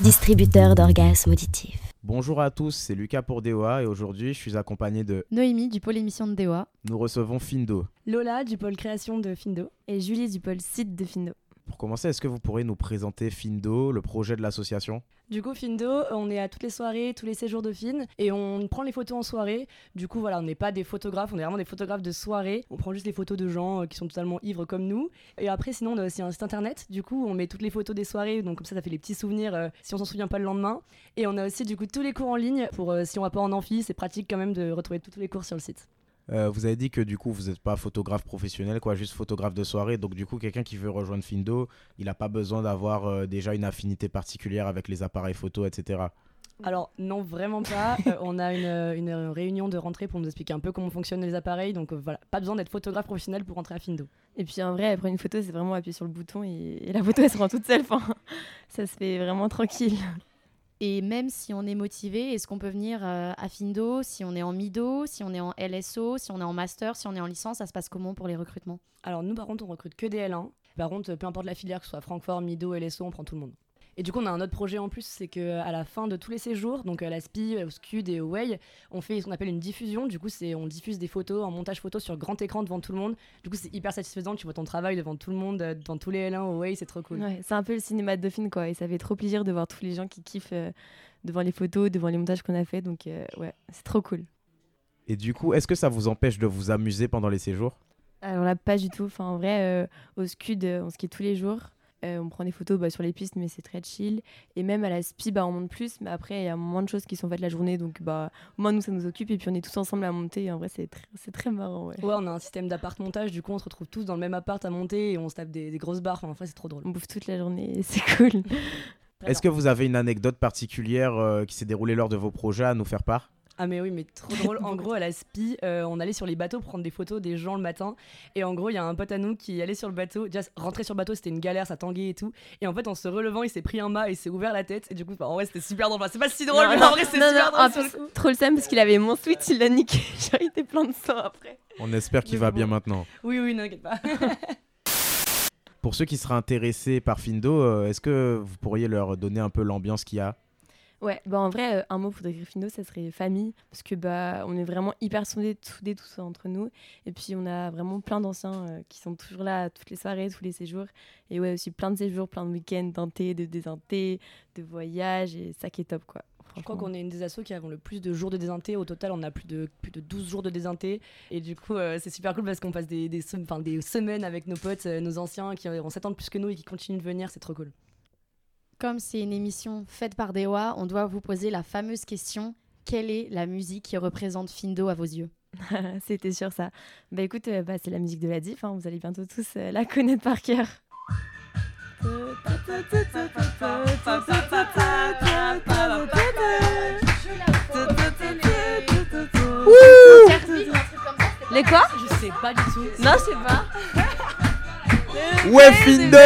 distributeur d'orgasmes auditifs. Bonjour à tous, c'est Lucas pour DOA et aujourd'hui je suis accompagné de Noémie du pôle émission de DOA. Nous recevons Findo. Lola du pôle création de Findo. Et Julie du pôle site de Findo. Pour commencer, est-ce que vous pourrez nous présenter Findo, le projet de l'association? Du coup, Findo, on est à toutes les soirées, tous les séjours de Fin, et on prend les photos en soirée. Du coup, voilà, on n'est pas des photographes, on est vraiment des photographes de soirée. On prend juste les photos de gens euh, qui sont totalement ivres comme nous. Et après, sinon, on a aussi un site internet. Du coup, on met toutes les photos des soirées, donc comme ça, ça fait les petits souvenirs euh, si on s'en souvient pas le lendemain. Et on a aussi, du coup, tous les cours en ligne pour euh, si on va pas en amphi, c'est pratique quand même de retrouver tous les cours sur le site. Euh, Vous avez dit que du coup vous n'êtes pas photographe professionnel, quoi, juste photographe de soirée. Donc du coup, quelqu'un qui veut rejoindre Findo, il n'a pas besoin d'avoir euh, déjà une affinité particulière avec les appareils photo, etc. Alors non, vraiment pas. Euh, on a une, une réunion de rentrée pour nous expliquer un peu comment fonctionnent les appareils. Donc euh, voilà, pas besoin d'être photographe professionnel pour rentrer à Findo. Et puis en vrai, prendre une photo, c'est vraiment appuyer sur le bouton et, et la photo, elle se rend toute seule. Enfin, ça se fait vraiment tranquille. Et même si on est motivé, est-ce qu'on peut venir euh, à Findo si on est en MIDO, si on est en LSO, si on est en master, si on est en licence Ça se passe comment pour les recrutements? Alors nous par contre on recrute que des L1. Par contre peu importe la filière, que ce soit Francfort, Mido, LSO, on prend tout le monde. Et du coup on a un autre projet en plus, c'est que à la fin de tous les séjours, donc à la SPI, au SCUD et au WAY, on fait ce qu'on appelle une diffusion. Du coup c'est on diffuse des photos en montage photo sur grand écran devant tout le monde. Du coup c'est hyper satisfaisant, tu vois ton travail devant tout le monde, euh, devant tous les L1 au WAY, c'est trop cool. Ouais, c'est un peu le cinéma de Dauphine, quoi. Et ça fait trop plaisir de voir tous les gens qui kiffent euh, devant les photos, devant les montages qu'on a fait. Donc, euh, ouais, c'est trop cool. Et du coup, est-ce que ça vous empêche de vous amuser pendant les séjours? Alors là, pas du tout. Enfin, en vrai, euh, au SCUD, euh, on skie tous les jours. Euh, on prend des photos bah, sur les pistes, mais c'est très chill. Et même à la SPI, bah, on monte plus. Mais après, il y a moins de choses qui sont faites la journée. Donc, bah, au moins, nous, ça nous occupe. Et puis, on est tous ensemble à monter. Et en vrai, c'est très, c'est très marrant. Ouais. Ouais, on a un système d'appart montage, du coup on se retrouve tous dans le même appart à monter et on se tape des, des grosses barres. Enfin, en vrai c'est trop drôle. On bouffe toute la journée. et C'est cool. Est-ce que vous avez une anecdote particulière euh, qui s'est déroulée lors de vos projets à nous faire part? Ah mais oui, mais trop drôle. En gros, à la SPI, euh, on allait sur les bateaux prendre des photos des gens le matin. Et en gros, il y a un pote à nous qui allait sur le bateau. Déjà, rentrer sur le bateau, c'était une galère, ça tanguait et tout. Et en fait, en se relevant, il s'est pris un mât et il s'est ouvert la tête. Et du coup, bah, en vrai, c'était super drôle. Enfin, c'est pas si drôle, Non, mais non, en vrai, c'est non, super non, drôle en sur le plus, coup. Trop le seum parce qu'il avait mon sweat, il l'a niqué. Genre, il était plein de sang après. On espère qu'il va bon. bien maintenant. Oui, oui, n'inquiète pas. Pour ceux qui seraient intéressés par Findo, euh, est-ce que vous pourriez leur donner un peu l'ambiance qu'il y a? Ouais, bah en vrai, euh, un mot pour décrire Findo, ça serait famille, parce que bah on est vraiment hyper soudés, soudés tous entre nous, et puis on a vraiment plein d'anciens euh, qui sont toujours là toutes les soirées, tous les séjours, et ouais aussi plein de séjours, plein de week-ends, d'inté, de désinté, de voyages, et ça qui est top quoi. Je crois qu'on est une des assos qui avons le plus de jours de désinté. Au total, on a plus de, plus de 12 jours de désinté. Et du coup, euh, c'est super cool parce qu'on passe des, des, sem- des semaines avec nos potes, euh, nos anciens qui ont 7 ans de plus que nous et qui continuent de venir. C'est trop cool. Comme c'est une émission faite par DOA, on doit vous poser la fameuse question quelle est la musique qui représente Findo à vos yeux? C'était sûr ça. Bah écoute, euh, bah, c'est la musique de la diff, hein, vous allez bientôt tous euh, la connaître par cœur. Les quoi? Je sais pas du tout. Non, je sais pas. Ouais, Findo